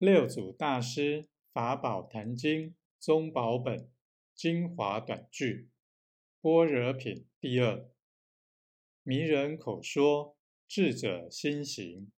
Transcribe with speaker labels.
Speaker 1: 六祖大师法宝坛经中宝本精华短句般若品第二。迷人口说智者心行。